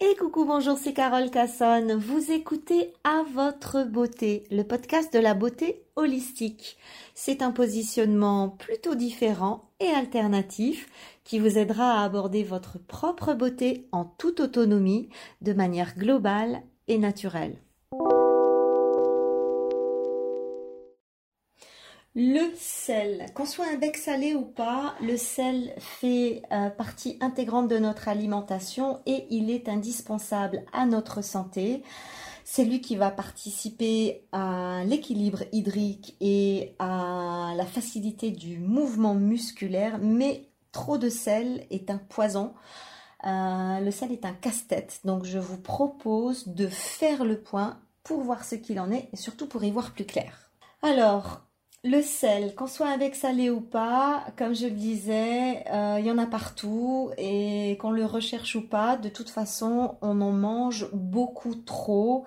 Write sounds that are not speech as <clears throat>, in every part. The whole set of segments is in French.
Et coucou, bonjour, c'est Carole Cassonne. Vous écoutez À votre beauté, le podcast de la beauté holistique. C'est un positionnement plutôt différent et alternatif qui vous aidera à aborder votre propre beauté en toute autonomie, de manière globale et naturelle. Le sel, qu'on soit un bec salé ou pas, le sel fait euh, partie intégrante de notre alimentation et il est indispensable à notre santé. C'est lui qui va participer à l'équilibre hydrique et à la facilité du mouvement musculaire, mais trop de sel est un poison. Euh, le sel est un casse-tête, donc je vous propose de faire le point pour voir ce qu'il en est et surtout pour y voir plus clair. Alors, le sel, qu'on soit avec salé ou pas, comme je le disais, euh, il y en a partout et qu'on le recherche ou pas, de toute façon, on en mange beaucoup trop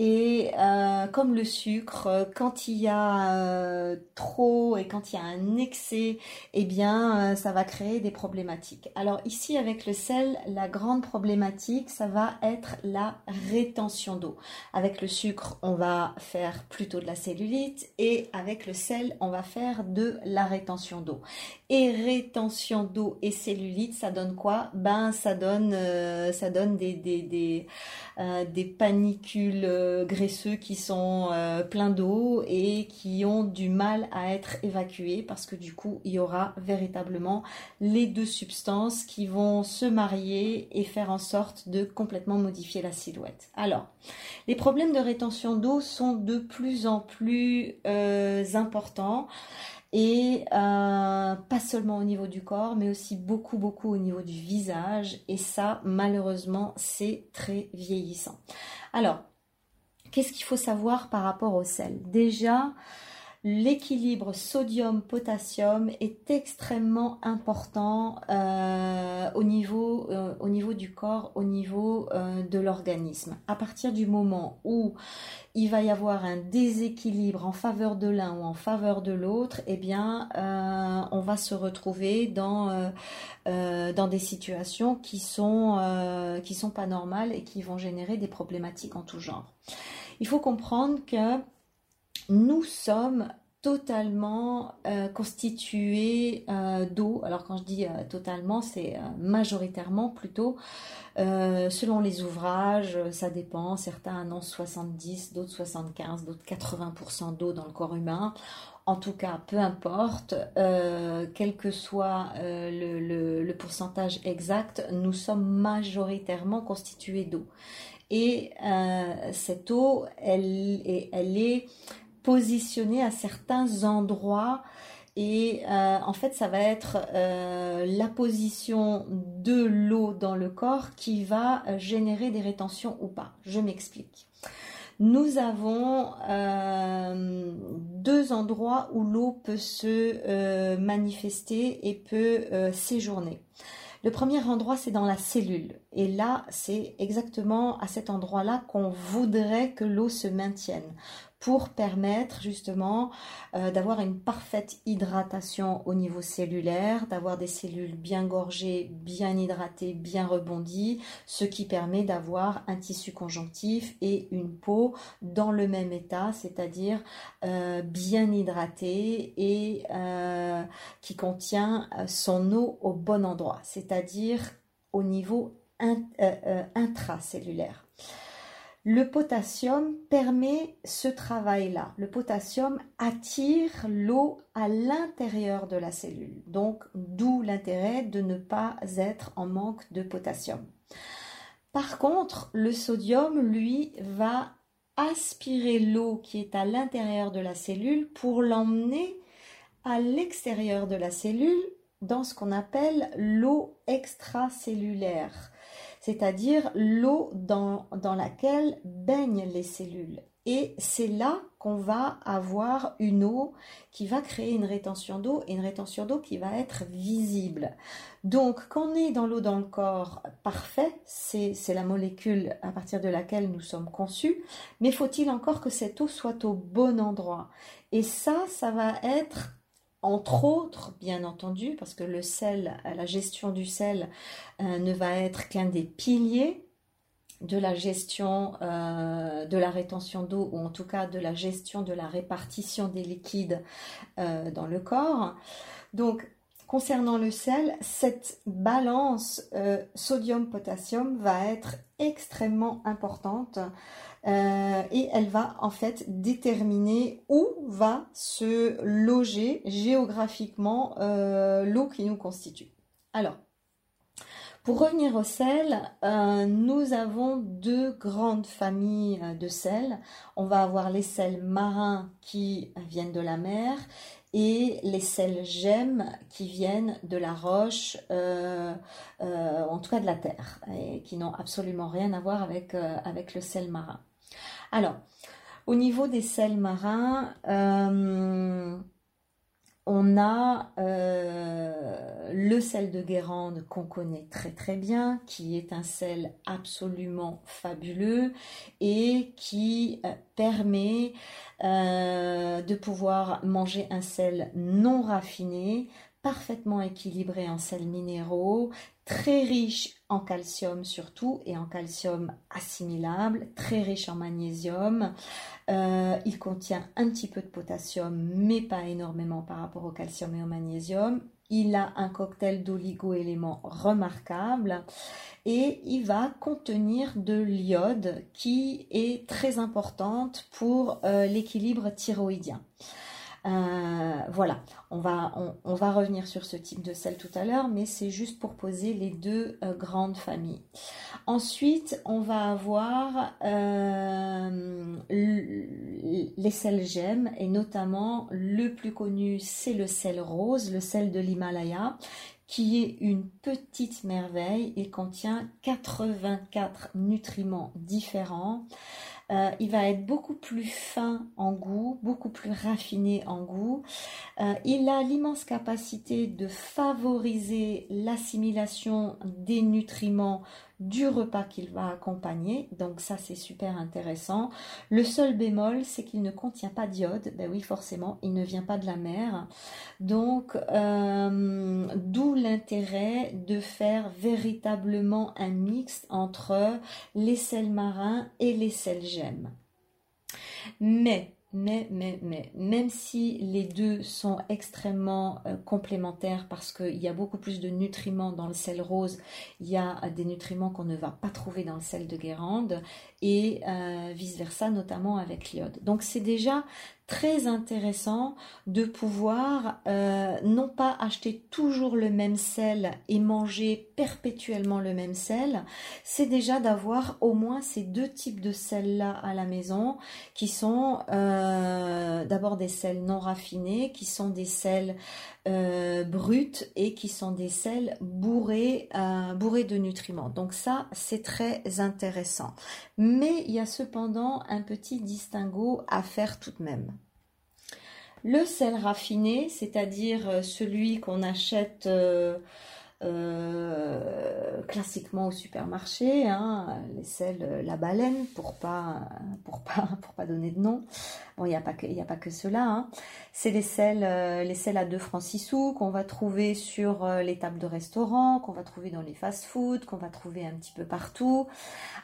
et euh, comme le sucre, quand il y a euh, trop et quand il y a un excès, eh bien, euh, ça va créer des problématiques. Alors ici, avec le sel, la grande problématique, ça va être la rétention d'eau. Avec le sucre, on va faire plutôt de la cellulite et avec le sel, on va faire de la rétention d'eau. Et rétention d'eau et cellulite, ça donne quoi? Ben, ça donne, ça donne des, des, des panicules graisseux qui sont euh, pleins d'eau et qui ont du mal à être évacués parce que du coup il y aura véritablement les deux substances qui vont se marier et faire en sorte de complètement modifier la silhouette. Alors, les problèmes de rétention d'eau sont de plus en plus euh, importants et euh, pas seulement au niveau du corps, mais aussi beaucoup, beaucoup au niveau du visage. Et ça, malheureusement, c'est très vieillissant. Alors, Qu'est-ce qu'il faut savoir par rapport au sel? Déjà, l'équilibre sodium-potassium est extrêmement important euh, au, niveau, euh, au niveau du corps, au niveau euh, de l'organisme. À partir du moment où il va y avoir un déséquilibre en faveur de l'un ou en faveur de l'autre, eh bien, on va se retrouver dans, dans des situations qui sont, qui sont pas normales et qui vont générer des problématiques en tout genre. Il faut comprendre que nous sommes totalement euh, constitués euh, d'eau. Alors quand je dis euh, totalement, c'est majoritairement plutôt. selon les ouvrages, ça dépend. Certains annoncent 70, d'autres 75, d'autres 80% d'eau dans le corps humain. En tout cas, peu importe, quel que soit le, pourcentage exact, nous sommes majoritairement constitués d'eau. Et cette eau, elle elle est positionnée à certains endroits et euh, en fait, ça va être euh, la position de l'eau dans le corps qui va générer des rétentions ou pas. Je m'explique. Nous avons deux endroits où l'eau peut se manifester et peut séjourner. Le premier endroit, c'est dans la cellule. Et là, c'est exactement à cet endroit-là qu'on voudrait que l'eau se maintienne pour permettre justement euh, d'avoir une parfaite hydratation au niveau cellulaire, d'avoir des cellules bien gorgées, bien hydratées, bien rebondies, ce qui permet d'avoir un tissu conjonctif et une peau dans le même état, c'est-à-dire euh, bien hydratée et euh, qui contient son eau au bon endroit, c'est-à-dire au niveau intracellulaire. Le potassium permet ce travail-là. Le potassium attire l'eau à l'intérieur de la cellule. Donc, d'où l'intérêt de ne pas être en manque de potassium. Par contre, le sodium, lui, va aspirer l'eau qui est à l'intérieur de la cellule pour l'emmener à l'extérieur de la cellule dans ce qu'on appelle l'eau extracellulaire c'est-à-dire l'eau dans, laquelle baignent les cellules. Et c'est là qu'on va avoir une eau qui va créer une rétention d'eau et une rétention d'eau qui va être visible. Donc, quand on est dans l'eau dans le corps, parfait, c'est la molécule à partir de laquelle nous sommes conçus, mais faut-il encore que cette eau soit au bon endroit? Et ça, ça va être entre autres, bien entendu, parce que le sel, la gestion du sel euh, ne va être qu'un des piliers de la gestion euh, de la rétention d'eau ou en tout cas de la gestion de la répartition des liquides euh, dans le corps. Donc, concernant le sel, cette balance euh, sodium-potassium va être extrêmement importante et elle va en fait déterminer où va se loger géographiquement l'eau qui nous constitue. Alors, pour revenir au sel, euh, nous avons deux grandes familles euh, de sel. On va avoir les sels marins qui viennent de la mer et les sels gemmes qui viennent de la roche, euh, en tout cas de la terre, et qui n'ont absolument rien à voir avec, avec le sel marin. Alors, au niveau des sels marins, on a euh, le sel de Guérande qu'on connaît très très bien, qui est un sel absolument fabuleux et qui euh, permet euh, de pouvoir manger un sel non raffiné, parfaitement équilibré en sels minéraux, très riche en calcium surtout et en calcium assimilable, très riche en magnésium. Euh, il contient un petit peu de potassium, mais pas énormément par rapport au calcium et au magnésium. Il a un cocktail d'oligo-éléments remarquable et il va contenir de l'iode qui est très importante pour euh, l'équilibre thyroïdien. Euh, voilà, on va, revenir sur ce type de sel tout à l'heure, mais c'est juste pour poser les deux euh, grandes familles. Ensuite, on va avoir euh, les sels gemmes, et notamment le plus connu, c'est le sel rose, le sel de l'Himalaya, qui est une petite merveille. Il contient 84 nutriments différents. Euh, il va être beaucoup plus fin en goût, beaucoup plus raffiné en goût. Euh, il a l'immense capacité de favoriser l'assimilation des nutriments du repas qu'il va accompagner. Donc ça, c'est super intéressant. Le seul bémol, c'est qu'il ne contient pas d'iode. Ben oui, forcément, il ne vient pas de la mer. Donc, euh, d'où l'intérêt de faire véritablement un mix entre les sels marins et les sels gemmes. Mais mais, mais, mais, même si les deux sont extrêmement euh, complémentaires parce qu'il y a beaucoup plus de nutriments dans le sel rose, il y a des nutriments qu'on ne va pas trouver dans le sel de Guérande et euh, vice-versa, notamment avec l'iode. Donc c'est déjà très intéressant de pouvoir euh, non pas acheter toujours le même sel et manger perpétuellement le même sel, c'est déjà d'avoir au moins ces deux types de sels-là à la maison qui sont euh, d'abord des sels non raffinés, qui sont des sels euh, bruts et qui sont des sels bourrés, bourrés de nutriments. Donc ça, c'est très intéressant. Mais il y a cependant un petit distinguo à faire tout de même. Le sel raffiné, c'est-à-dire euh, celui qu'on achète euh, euh, classiquement au supermarché, hein, les sels la baleine pour pas pour pas <laughs> pour pas donner de nom. Bon, il n'y a pas que a cela. Hein. C'est les sels les à 2 francs 6 sous qu'on va trouver sur les tables de restaurant, qu'on va trouver dans les fast-foods, qu'on va trouver un petit peu partout.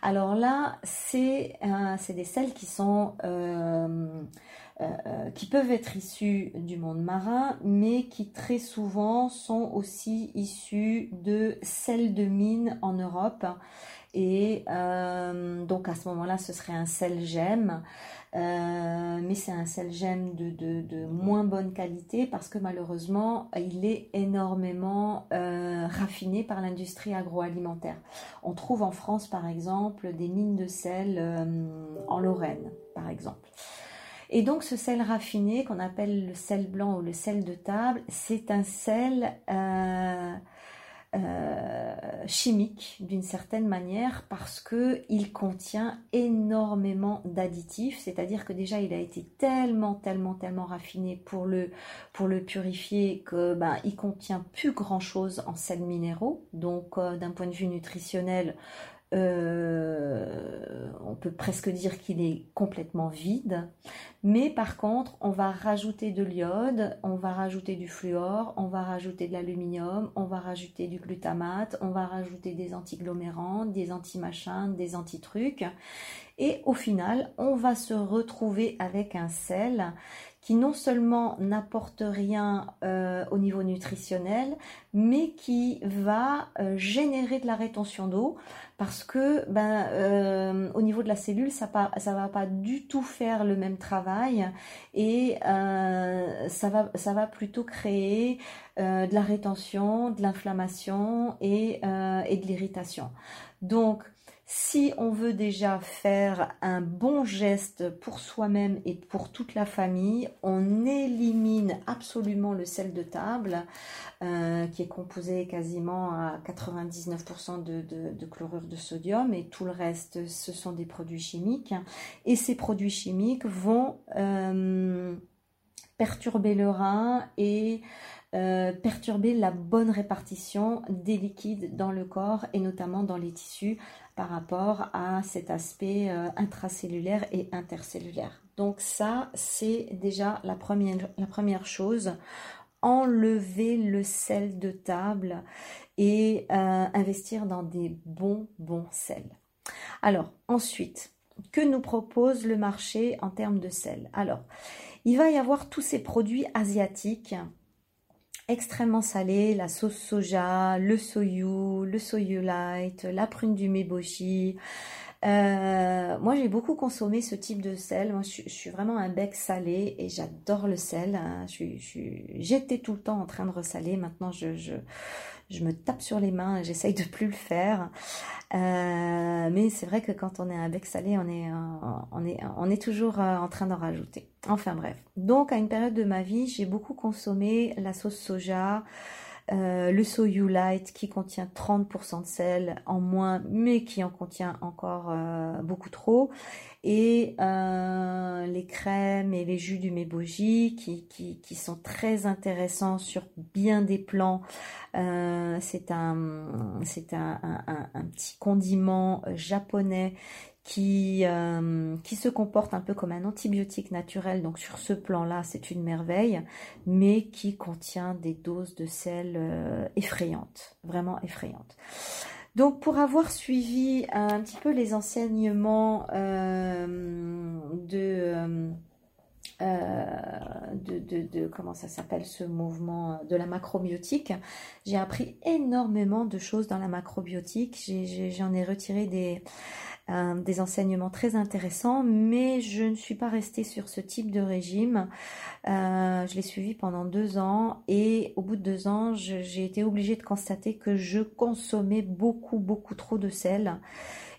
Alors là, c'est c'est des sels qui sont euh, euh, qui peuvent être issus du monde marin, mais qui très souvent sont aussi issus de sel de mine en Europe. Et euh, donc à ce moment-là, ce serait un sel gemme. mais c'est un sel gemme de, moins bonne qualité parce que malheureusement il est énormément raffiné par l'industrie agroalimentaire. On trouve en France par exemple des mines de sel en Lorraine par exemple. Et donc ce sel raffiné qu'on appelle le sel blanc ou le sel de table, c'est un sel euh, euh, chimique d'une certaine manière parce que il contient énormément d'additifs, c'est-à-dire que déjà il a été tellement tellement tellement raffiné pour le pour le purifier que ben il contient plus grand chose en sels minéraux. Donc euh, d'un point de vue nutritionnel, euh, on peut presque dire qu'il est complètement vide. Mais par contre, on va rajouter de l'iode, on va rajouter du fluor, on va rajouter de l'aluminium, on va rajouter du glutamate, on va rajouter des antiglomérants, des anti-machins, des anti-trucs. Et au final, on va se retrouver avec un sel qui non seulement n'apporte rien euh, au niveau nutritionnel, mais qui va euh, générer de la rétention d'eau parce que ben, euh, au niveau de la cellule, ça ne va pas du tout faire le même travail et ça, va, ça va plutôt créer de la rétention, de l'inflammation et, et de l'irritation. Donc, si on veut déjà faire un bon geste pour soi-même et pour toute la famille, on élimine absolument le sel de table, euh, qui est composé quasiment à 99% de, chlorure de sodium, et tout le reste, ce sont des produits chimiques. Et ces produits chimiques vont euh, perturber le rein et euh, perturber la bonne répartition des liquides dans le corps et notamment dans les tissus par rapport à cet aspect euh, intracellulaire et intercellulaire. Donc ça, c'est déjà la première, chose. Enlever le sel de table et euh, investir dans des bons, bons sels. Alors, ensuite, que nous propose le marché en termes de sel? Alors, il va y avoir tous ces produits asiatiques extrêmement salé, la sauce soja, le soyu, le soyu light, la prune du meboshi. Euh, moi, j'ai beaucoup consommé ce type de sel. Moi, je, suis vraiment un bec salé et j'adore le sel. Hein. J'étais tout le temps en train de ressaler. Maintenant, je, je, me tape sur les mains, j'essaye de plus le faire. Euh, mais c'est vrai que quand on est un bec salé, on est, on est, on est toujours euh, en train d'en rajouter. Enfin bref. Donc à une période de ma vie, j'ai beaucoup consommé la sauce soja, euh, le soyu light qui contient 30% de sel en moins, mais qui en contient encore euh, beaucoup trop, et euh, les crèmes et les jus du meboji qui, sont très intéressants sur bien des plans. c'est c'est un, petit condiment japonais qui, euh, qui se comporte un peu comme un antibiotique naturel. Donc sur ce plan-là, c'est une merveille, mais qui contient des doses de sel euh, effrayantes, vraiment effrayantes. Donc pour avoir suivi un petit peu les enseignements euh, de, de, de, de, comment ça s'appelle ce mouvement de la macrobiotique, j'ai appris énormément de choses dans la macrobiotique. J'en ai, ai retiré des euh, des enseignements très intéressants, mais je ne suis pas restée sur ce type de régime. Euh, je l'ai suivi pendant deux ans et au bout de deux ans, j'ai été obligée de constater que je consommais beaucoup, beaucoup trop de sel.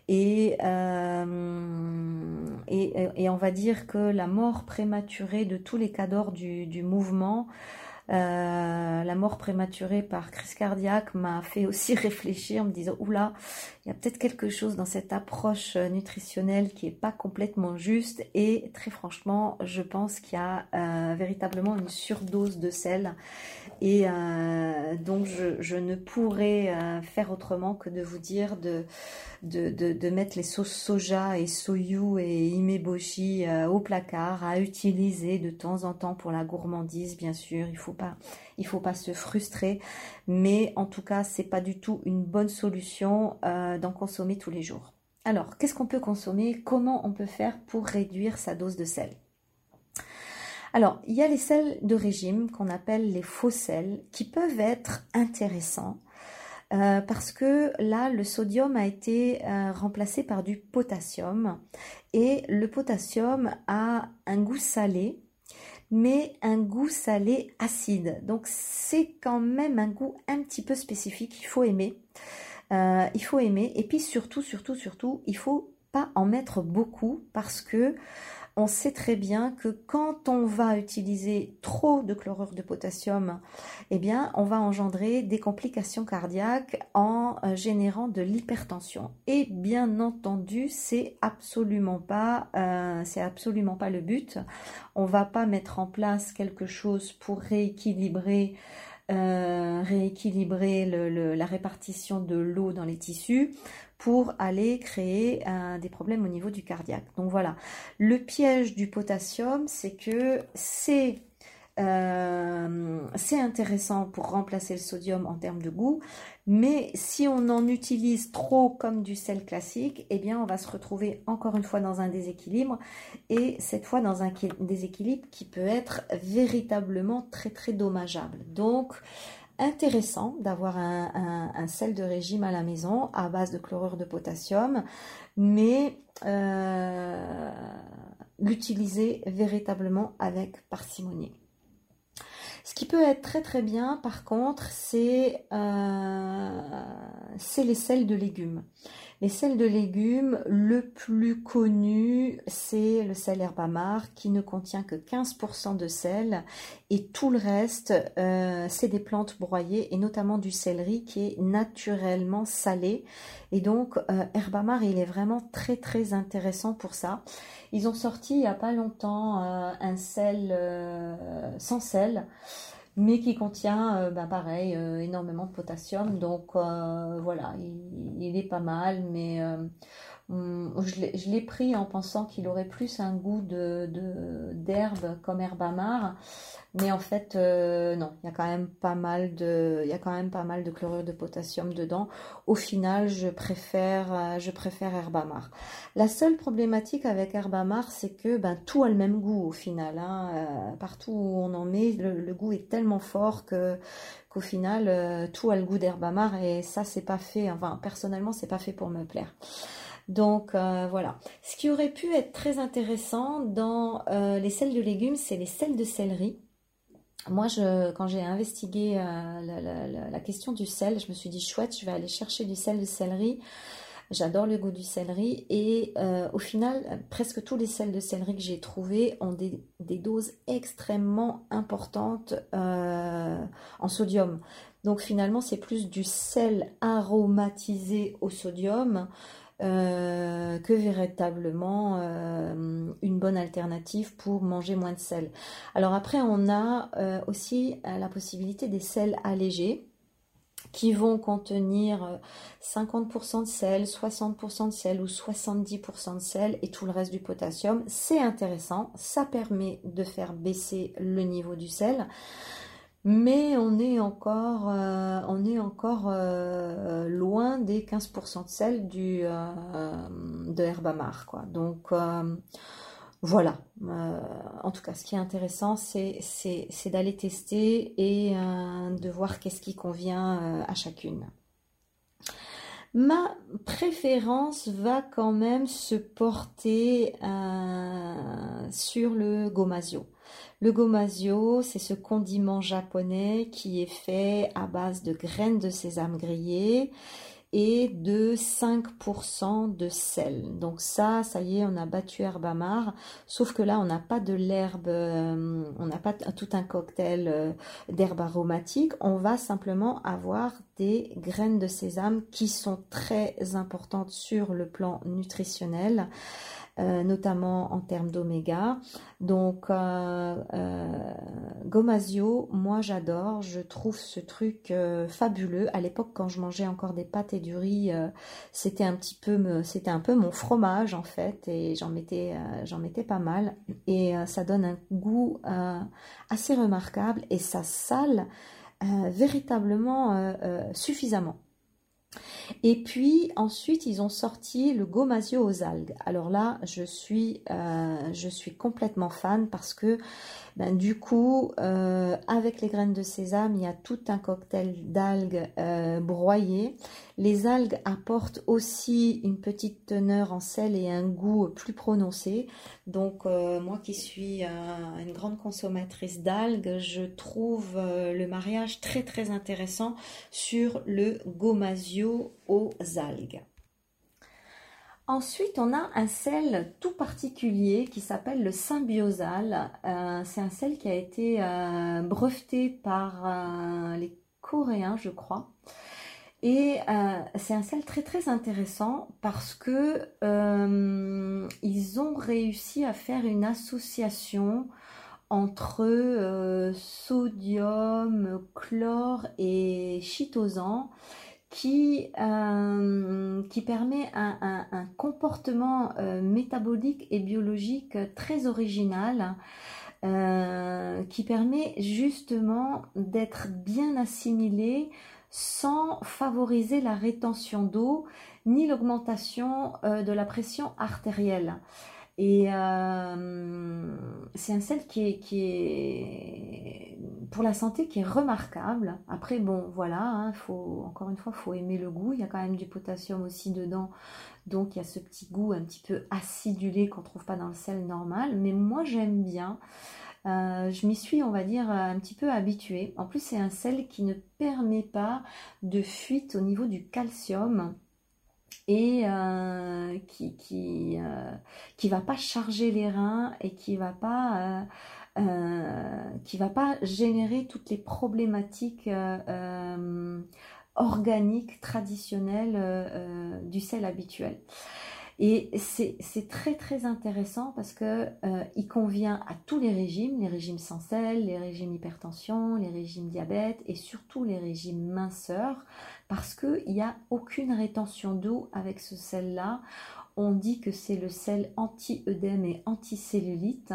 Et, euh, et, on va dire que la mort prématurée de tous les cadors du, du mouvement euh, la mort prématurée par crise cardiaque m'a fait aussi <laughs> réfléchir en me disant oula, il y a peut-être quelque chose dans cette approche euh, nutritionnelle qui est pas complètement juste et très franchement, je pense qu'il y a euh, véritablement une surdose de sel et donc je, ne pourrais faire autrement que de vous dire de, de, mettre les sauces soja et soyu et imeboshi au placard à utiliser de temps en temps pour la gourmandise bien sûr, il faut pas, il faut pas se frustrer, mais en tout cas, c'est pas du tout une bonne solution euh, d'en consommer tous les jours. Alors, qu'est-ce qu'on peut consommer? Comment on peut faire pour réduire sa dose de sel? Alors, il y a les sels de régime qu'on appelle les faux sels qui peuvent être intéressants euh, parce que là, le sodium a été euh, remplacé par du potassium et le potassium a un goût salé mais un goût salé acide. Donc c'est quand même un goût un petit peu spécifique, il faut aimer. Euh, il faut aimer et puis surtout, surtout, surtout, il faut pas en mettre beaucoup parce que on sait très bien que quand on va utiliser trop de chlorure de potassium, eh bien, on va engendrer des complications cardiaques en euh, générant de l'hypertension. Et bien entendu, c'est absolument pas, euh, c'est absolument pas le but. On va pas mettre en place quelque chose pour rééquilibrer euh, rééquilibrer la répartition de l'eau dans les tissus pour aller créer des problèmes au niveau du cardiaque. Donc voilà, le piège du potassium, c'est que c'est euh, c'est intéressant pour remplacer le sodium en termes de goût, mais si on en utilise trop comme du sel classique, eh bien on va se retrouver encore une fois dans un déséquilibre, et cette fois dans un déséquilibre qui peut être véritablement très très dommageable. Donc intéressant d'avoir un, sel de régime à la maison à base de chlorure de potassium, mais euh, l'utiliser véritablement avec parcimonie. Ce qui peut être très très bien par contre, c'est euh, les sels de légumes. Les sels de légumes, le plus connu, c'est le sel herbamar qui ne contient que 15% de sel et tout le reste, euh, c'est des plantes broyées et notamment du céleri qui est naturellement salé. Et donc, euh, herbamar, il est vraiment très très intéressant pour ça. Ils ont sorti il n'y a pas longtemps euh, un sel sans sel mais qui contient, euh, bah, pareil, euh, énormément de potassium. Donc euh, voilà, il, est pas mal, mais je l'ai pris en pensant qu'il aurait plus un goût d'herbe comme herbe amare, mais en fait non, il y a quand même pas mal de, chlorure de potassium dedans. Au final, je préfère, je herbe amare. La seule problématique avec herbe amare, c'est que ben tout a le même goût au final. Hein. partout où on en met, le, goût est tellement fort que qu'au final tout a le goût d'herbe amare et ça c'est pas fait. Enfin personnellement, c'est pas fait pour me plaire. Donc euh, voilà. Ce qui aurait pu être très intéressant dans euh, les sels de légumes, c'est les sels de céleri. Moi, quand j'ai investigué euh, la, question du sel, je me suis dit chouette, je vais aller chercher du sel de céleri. J'adore le goût du céleri et au final, presque tous les sels de céleri que j'ai trouvés ont des, doses extrêmement importantes en sodium. Donc finalement, c'est plus du sel aromatisé au sodium euh, que véritablement euh, une bonne alternative pour manger moins de sel. Alors après, on a euh, aussi la possibilité des sels allégés qui vont contenir 50% de sel, 60% de sel ou 70% de sel et tout le reste du potassium. C'est intéressant, ça permet de faire baisser le niveau du sel mais on est encore, euh, on est encore euh, loin des 15% de sel du, euh, de Herbamar. Quoi. Donc voilà, en tout cas ce qui est intéressant c'est, c'est d'aller tester et de voir qu'est-ce qui convient à chacune. Ma préférence va quand même se porter sur le gomasio. Le gomasio, c'est ce condiment japonais qui est fait à base de graines de sésame grillées et de 5% de sel. Donc ça, ça y est, on a battu herbe amare, sauf que là, on n'a pas de l'herbe, euh, on n'a pas tout un cocktail euh, d'herbes aromatiques, on va simplement avoir des graines de sésame qui sont très importantes sur le plan nutritionnel. Euh, notamment en termes d'oméga. Donc, euh, euh, Gomasio, moi j'adore, je trouve ce truc fabuleux. À l'époque, quand je mangeais encore des pâtes et du riz, c'était un petit peu, c'était un peu mon fromage en fait, et j'en mettais, j'en mettais pas mal. Et ça donne un goût assez remarquable et ça sale véritablement suffisamment. Et puis ensuite, ils ont sorti le gomasio aux algues. Alors là, je suis, euh, je suis complètement fan parce que ben, du coup, euh, avec les graines de sésame, il y a tout un cocktail d'algues euh, broyées. Les algues apportent aussi une petite teneur en sel et un goût plus prononcé. Donc moi qui suis une grande consommatrice d'algues, je trouve le mariage très très intéressant sur le gomasio aux algues. Ensuite, on a un sel tout particulier qui s'appelle le symbiosal. Euh, c'est un sel qui a été euh, breveté par euh, les Coréens, je crois. Et c'est un sel très très intéressant parce que ils ont réussi à faire une association entre sodium, chlore et chitosan qui, qui permet un, comportement métabolique et biologique très original. qui permet justement d'être bien assimilé sans favoriser la rétention d'eau ni l'augmentation euh, de la pression artérielle. Et euh, c'est un sel qui est, pour la santé qui est remarquable. Après, bon, voilà, hein, faut, encore une fois, il faut aimer le goût. Il y a quand même du potassium aussi dedans. Donc, il y a ce petit goût un petit peu acidulé qu'on ne trouve pas dans le sel normal. Mais moi, j'aime bien. Euh, je m'y suis, on va dire, un petit peu habituée. En plus, c'est un sel qui ne permet pas de fuite au niveau du calcium et euh, qui qui, euh, qui va pas charger les reins et qui va pas qui va pas générer toutes les problématiques organiques traditionnelles du sel habituel. Et c'est très très intéressant parce que euh, il convient à tous les régimes, les régimes sans sel, les régimes hypertension, les régimes diabète et surtout les régimes minceurs parce qu'il n'y a aucune rétention d'eau avec ce sel-là. On dit que c'est le sel anti-œdème et anti-cellulite.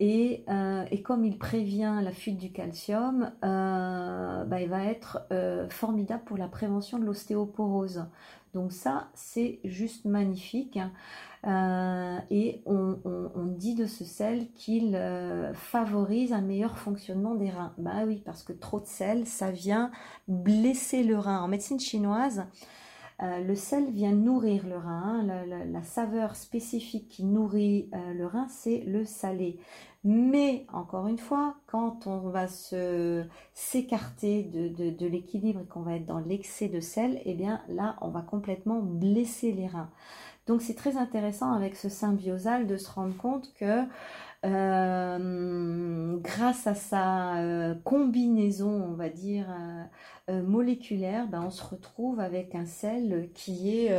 Et, euh, et, comme il prévient la fuite du calcium, euh, bah, il va être formidable pour la prévention de l'ostéoporose. Donc ça, c'est juste magnifique. Euh, et on, dit de ce sel qu'il euh, favorise un meilleur fonctionnement des reins. Bah oui, parce que trop de sel, ça vient blesser le rein. En médecine chinoise, euh, le sel vient nourrir le rein. La, saveur spécifique qui nourrit le rein, c'est le salé. Mais encore une fois, quand on va se s'écarter de, l'équilibre et qu'on va être dans l'excès de sel, eh bien là, on va complètement blesser les reins. Donc c'est très intéressant avec ce symbiosal de se rendre compte que euh, grâce à sa euh, combinaison, on va dire, euh, moléculaire, ben, on se retrouve avec un sel qui est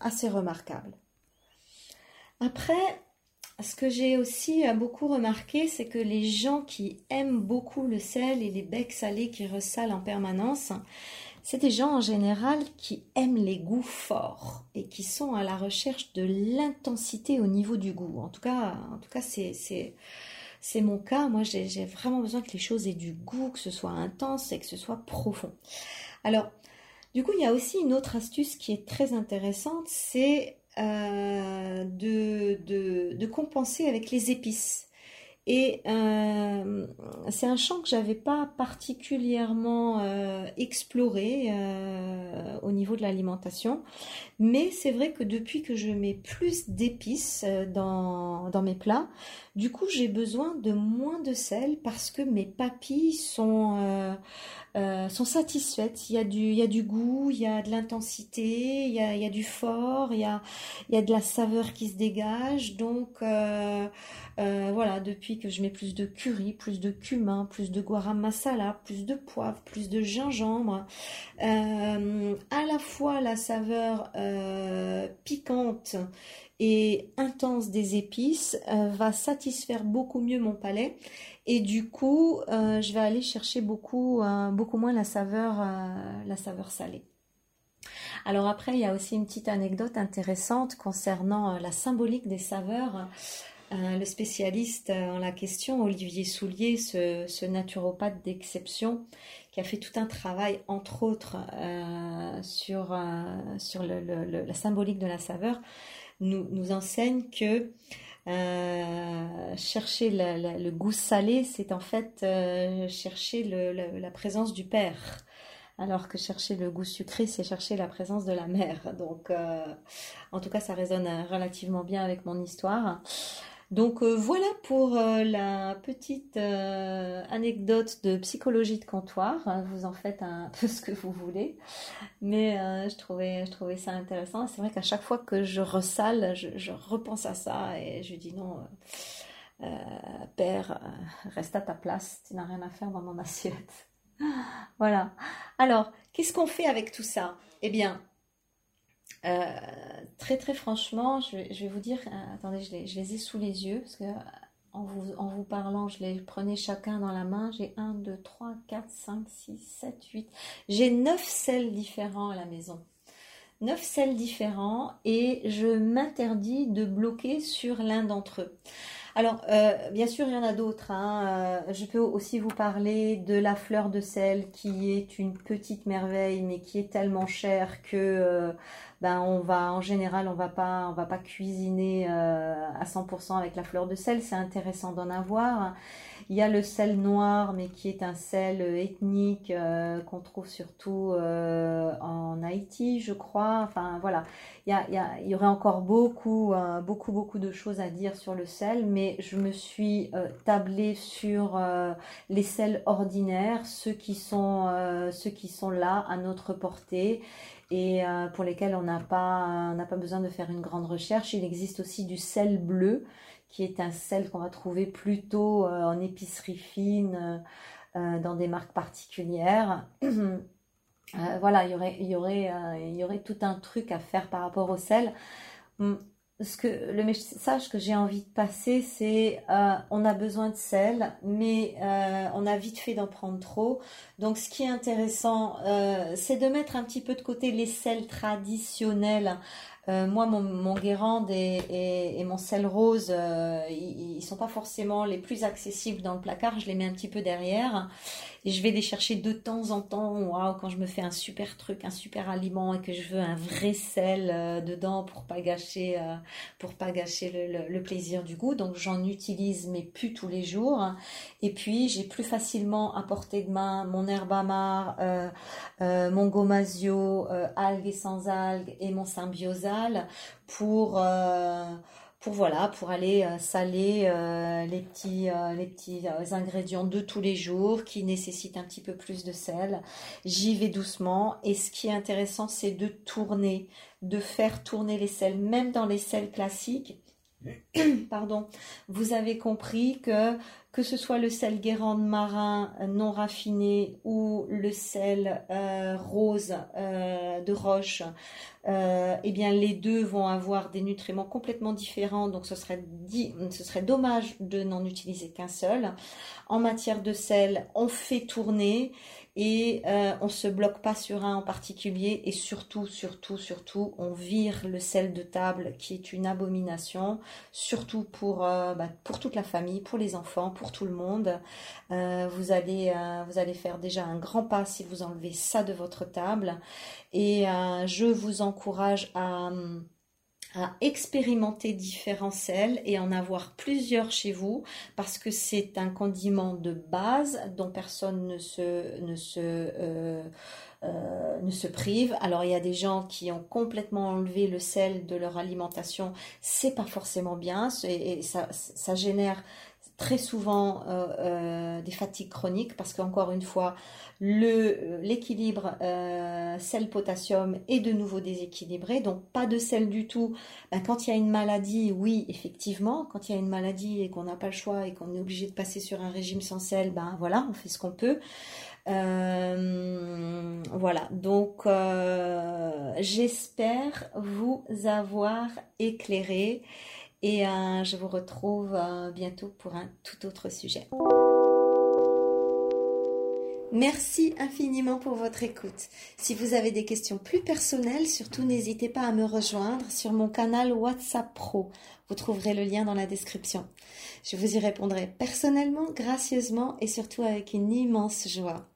assez remarquable. Après, ce que j'ai aussi euh, beaucoup remarqué, c'est que les gens qui aiment beaucoup le sel et les becs salés qui ressalent en permanence, c'est des gens en général qui aiment les goûts forts et qui sont à la recherche de l'intensité au niveau du goût. En tout cas, c'est c'est mon cas. Moi, j'ai vraiment besoin que les choses aient du goût, que ce soit intense et que ce soit profond. Alors, du coup, il y a aussi une autre astuce qui est très intéressante, c'est euh, de, compenser avec les épices. Et euh, c'est un champ que j'avais pas particulièrement euh, exploré au niveau de l'alimentation, mais c'est vrai que depuis que je mets plus d'épices dans, mes plats, du coup j'ai besoin de moins de sel parce que mes papilles sont euh, sont satisfaites. Il y, a du, il y du goût, il y a de l'intensité, il, y a, il y a du fort, il y a, il y de la saveur qui se dégage. Donc euh, euh, voilà, depuis que je mets plus de curry, plus de cumin, plus de garam masala, plus de poivre, plus de gingembre, à la fois la saveur piquante et intense des épices va satisfaire beaucoup mieux mon palais et du coup, euh, je vais aller chercher beaucoup, euh, moins la saveur, euh, la saveur salée. Alors après, il y a aussi une petite anecdote intéressante concernant la symbolique des saveurs. le spécialiste en la question, Olivier Soulier, ce, naturopathe d'exception, qui a fait tout un travail, entre autres, sur la symbolique de la saveur, nous, nous enseigne que euh, chercher le goût salé, c'est en fait euh, chercher la présence du père. Alors que chercher le goût sucré, c'est chercher la présence de la mère. Donc, euh, en tout cas, ça résonne relativement bien avec mon histoire. Donc euh, voilà pour euh, la petite euh, anecdote de psychologie de comptoir. Vous en faites un <laughs> peu ce que vous voulez, mais je trouvais je ça intéressant. C'est vrai qu'à chaque fois que je ressale, je, repense à ça et je dis non. père, reste à ta place, tu n'as rien à faire dans mon <laughs> assiette. voilà. Alors, qu'est-ce qu'on fait avec tout ça? Eh bien, très très franchement, je vais, vous dire, euh, attendez, je les, ai sous les yeux, parce que en vous, en vous parlant, je les prenais chacun dans la main. J'ai 1, 2, 3, 4, 5, 6, 7, 8. J'ai 9 sels différents à la maison. 9 sels différents et je m'interdis de bloquer sur l'un d'entre eux. Alors, euh, bien sûr, il y en a d'autres. Hein. Euh, je peux aussi vous parler de la fleur de sel, qui est une petite merveille, mais qui est tellement chère que, euh, ben, on va, en général, on va pas, on va pas cuisiner à 100% avec la fleur de sel. C'est intéressant d'en avoir. Il y a le sel noir, mais qui est un sel ethnique euh, qu'on trouve surtout euh, en Haïti, je crois. Enfin voilà, il y, aurait encore beaucoup, euh, beaucoup, beaucoup de choses à dire sur le sel, mais je me suis tablée sur les sels ordinaires, ceux qui sont, ceux qui sont là à notre portée et pour lesquels on n'a pas, pas besoin de faire une grande recherche. Il existe aussi du sel bleu qui est un sel qu'on va trouver plutôt euh, en épicerie fine, euh, euh, dans des marques particulières. <clears throat> voilà, il y aurait, y aurait, il y aurait tout un truc à faire par rapport au sel. Hum, ce que le message que j'ai envie de passer, c'est on a besoin de sel, mais on a vite fait d'en prendre trop. Donc, ce qui est intéressant, c'est de mettre un petit peu de côté les sels traditionnels euh, moi, mon, mon Guérande et, et, mon sel rose, euh, ils, ils, sont pas forcément les plus accessibles dans le placard. Je les mets un petit peu derrière et je vais les chercher de temps en temps. Waouh, quand je me fais un super truc, un super aliment et que je veux un vrai sel euh, dedans pour pas gâcher, pour pas gâcher le, le, plaisir du goût. Donc j'en utilise mais plus tous les jours. Et puis j'ai plus facilement à portée de main mon herbe amare, mon gomasio, algues et sans algues et mon symbiosa pour euh, pour voilà pour aller euh, saler euh, les petits les petits ingrédients de tous les jours qui nécessitent un petit peu plus de sel. J'y vais doucement et ce qui est intéressant c'est de tourner, de faire tourner les sels même dans les sels classiques. <coughs> Pardon, vous avez compris que que ce soit le sel Guérande marin non raffiné ou le sel rose de roche, euh, eh bien les deux vont avoir des nutriments complètement différents, donc ce serait, ce serait dommage de n'en utiliser qu'un seul. En matière de sel, on fait tourner et euh, on se bloque pas sur un en particulier et surtout, surtout, surtout, on vire le sel de table qui est une abomination, surtout pour, euh, bah, pour toute la famille, pour les enfants, pour tout le monde. Euh, vous, allez, vous allez faire déjà un grand pas si vous enlevez ça de votre table et je vous encourage à expérimenter différents sels et en avoir plusieurs chez vous parce que c'est un condiment de base dont personne ne se, ne se, euh, euh, prive. Alors il y a des gens qui ont complètement enlevé le sel de leur alimentation, c'est pas forcément bien et, ça, ça génère très souvent euh, euh, des fatigues chroniques parce qu'encore une fois, le l'équilibre euh, sel-potassium est de nouveau déséquilibré, donc pas de sel du tout. Ben, quand il y a une maladie, oui, effectivement, quand il y a une maladie et qu'on n'a pas le choix et qu'on est obligé de passer sur un régime sans sel, ben voilà, on fait ce qu'on peut. voilà, donc j'espère vous avoir éclairé et euh, je vous retrouve euh, bientôt pour un tout autre sujet. Merci infiniment pour votre écoute. Si vous avez des questions plus personnelles, surtout n'hésitez pas à me rejoindre sur mon canal WhatsApp Pro. Vous trouverez le lien dans la description. Je vous y répondrai personnellement, gracieusement et surtout avec une immense joie.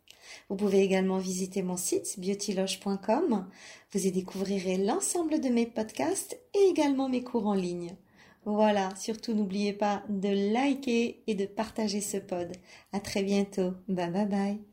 Vous pouvez également visiter mon site beautyloge.com. Vous y découvrirez l'ensemble de mes podcasts et également mes cours en ligne. Voilà, surtout n'oubliez pas de liker et de partager ce pod. À très bientôt. Bye bye bye.